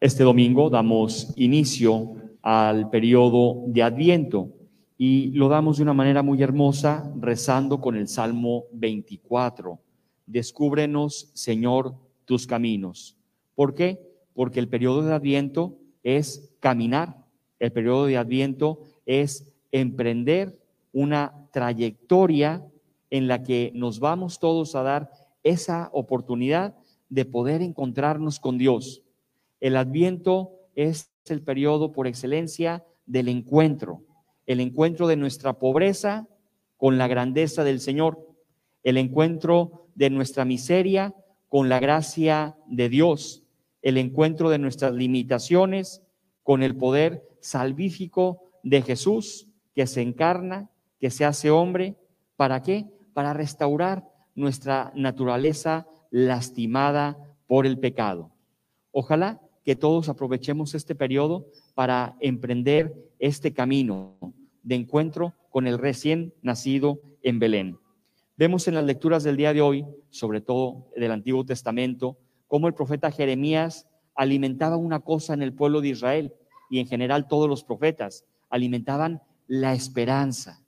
Este domingo damos inicio al periodo de Adviento y lo damos de una manera muy hermosa rezando con el Salmo 24. Descúbrenos, Señor, tus caminos. ¿Por qué? Porque el periodo de Adviento es caminar. El periodo de Adviento es emprender una trayectoria en la que nos vamos todos a dar esa oportunidad de poder encontrarnos con Dios el adviento es el periodo por excelencia del encuentro, el encuentro de nuestra pobreza con la grandeza del Señor, el encuentro de nuestra miseria con la gracia de Dios, el encuentro de nuestras limitaciones con el poder salvífico de Jesús que se encarna, que se hace hombre. ¿Para qué? Para restaurar nuestra naturaleza lastimada por el pecado. Ojalá que todos aprovechemos este periodo para emprender este camino de encuentro con el recién nacido en Belén. Vemos en las lecturas del día de hoy, sobre todo del Antiguo Testamento, cómo el profeta Jeremías alimentaba una cosa en el pueblo de Israel y en general todos los profetas alimentaban la esperanza,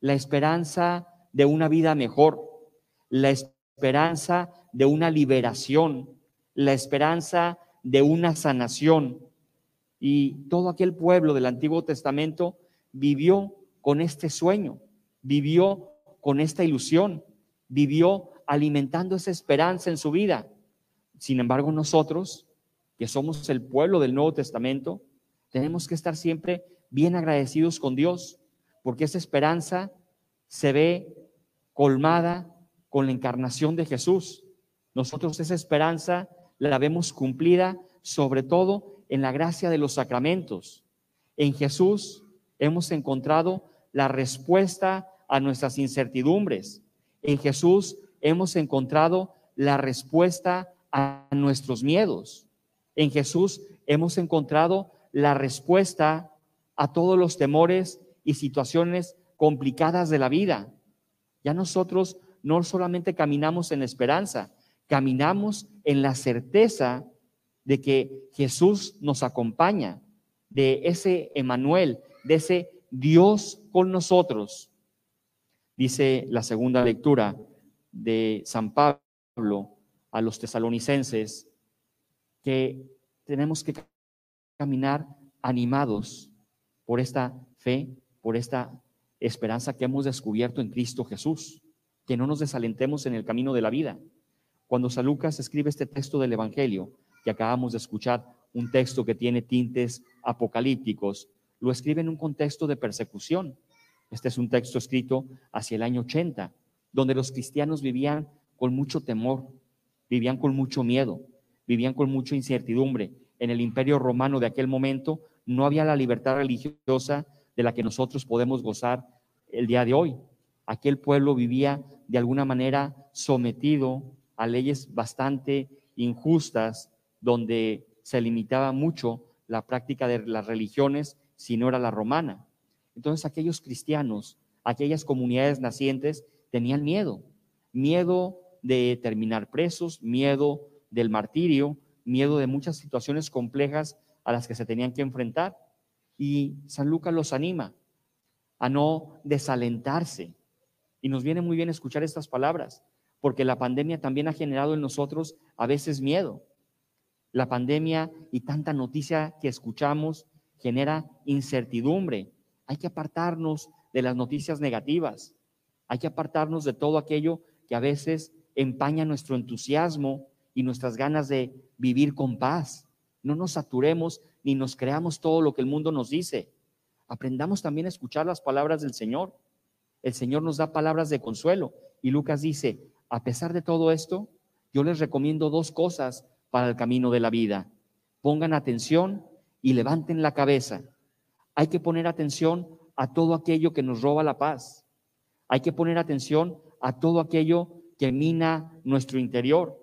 la esperanza de una vida mejor, la esperanza de una liberación, la esperanza de una sanación. Y todo aquel pueblo del Antiguo Testamento vivió con este sueño, vivió con esta ilusión, vivió alimentando esa esperanza en su vida. Sin embargo, nosotros, que somos el pueblo del Nuevo Testamento, tenemos que estar siempre bien agradecidos con Dios, porque esa esperanza se ve colmada con la encarnación de Jesús. Nosotros esa esperanza la vemos cumplida sobre todo en la gracia de los sacramentos. En Jesús hemos encontrado la respuesta a nuestras incertidumbres. En Jesús hemos encontrado la respuesta a nuestros miedos. En Jesús hemos encontrado la respuesta a todos los temores y situaciones complicadas de la vida. Ya nosotros no solamente caminamos en esperanza, caminamos en la certeza de que Jesús nos acompaña, de ese Emanuel, de ese Dios con nosotros. Dice la segunda lectura de San Pablo a los tesalonicenses que tenemos que caminar animados por esta fe, por esta esperanza que hemos descubierto en Cristo Jesús, que no nos desalentemos en el camino de la vida. Cuando San Lucas escribe este texto del Evangelio, que acabamos de escuchar, un texto que tiene tintes apocalípticos, lo escribe en un contexto de persecución. Este es un texto escrito hacia el año 80, donde los cristianos vivían con mucho temor, vivían con mucho miedo, vivían con mucha incertidumbre. En el imperio romano de aquel momento no había la libertad religiosa de la que nosotros podemos gozar el día de hoy. Aquel pueblo vivía de alguna manera sometido a leyes bastante injustas, donde se limitaba mucho la práctica de las religiones si no era la romana. Entonces aquellos cristianos, aquellas comunidades nacientes tenían miedo, miedo de terminar presos, miedo del martirio, miedo de muchas situaciones complejas a las que se tenían que enfrentar. Y San Lucas los anima a no desalentarse. Y nos viene muy bien escuchar estas palabras porque la pandemia también ha generado en nosotros a veces miedo. La pandemia y tanta noticia que escuchamos genera incertidumbre. Hay que apartarnos de las noticias negativas. Hay que apartarnos de todo aquello que a veces empaña nuestro entusiasmo y nuestras ganas de vivir con paz. No nos saturemos ni nos creamos todo lo que el mundo nos dice. Aprendamos también a escuchar las palabras del Señor. El Señor nos da palabras de consuelo. Y Lucas dice, a pesar de todo esto, yo les recomiendo dos cosas para el camino de la vida. Pongan atención y levanten la cabeza. Hay que poner atención a todo aquello que nos roba la paz. Hay que poner atención a todo aquello que mina nuestro interior.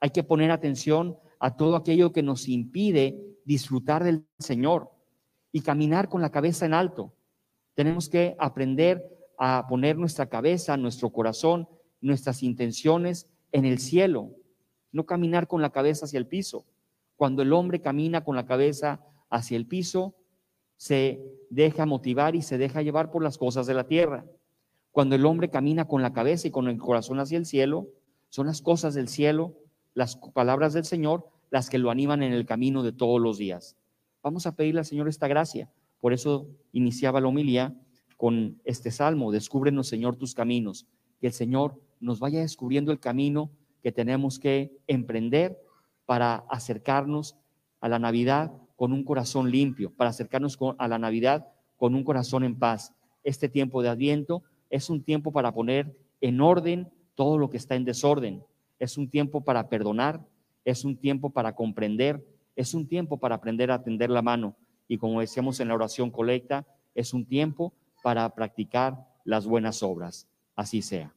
Hay que poner atención a todo aquello que nos impide disfrutar del Señor y caminar con la cabeza en alto. Tenemos que aprender a poner nuestra cabeza, nuestro corazón nuestras intenciones en el cielo, no caminar con la cabeza hacia el piso, Cuando el hombre camina con la cabeza hacia el piso, se deja motivar y se deja llevar por las cosas de la tierra. Cuando el hombre camina con la cabeza y con el corazón hacia el cielo, son las cosas del cielo, las palabras del Señor, las que lo animan en el camino de todos los días. Vamos a pedirle al Señor esta gracia. Por eso iniciaba la homilía con este salmo, descúbrenos Señor tus caminos, que el Señor nos vaya descubriendo el camino que tenemos que emprender para acercarnos a la Navidad con un corazón limpio, para acercarnos a la Navidad con un corazón en paz. Este tiempo de Adviento es un tiempo para poner en orden todo lo que está en desorden. Es un tiempo para perdonar, es un tiempo para comprender, es un tiempo para aprender a tender la mano. Y como decíamos en la oración colecta, es un tiempo para practicar las buenas obras. Así sea.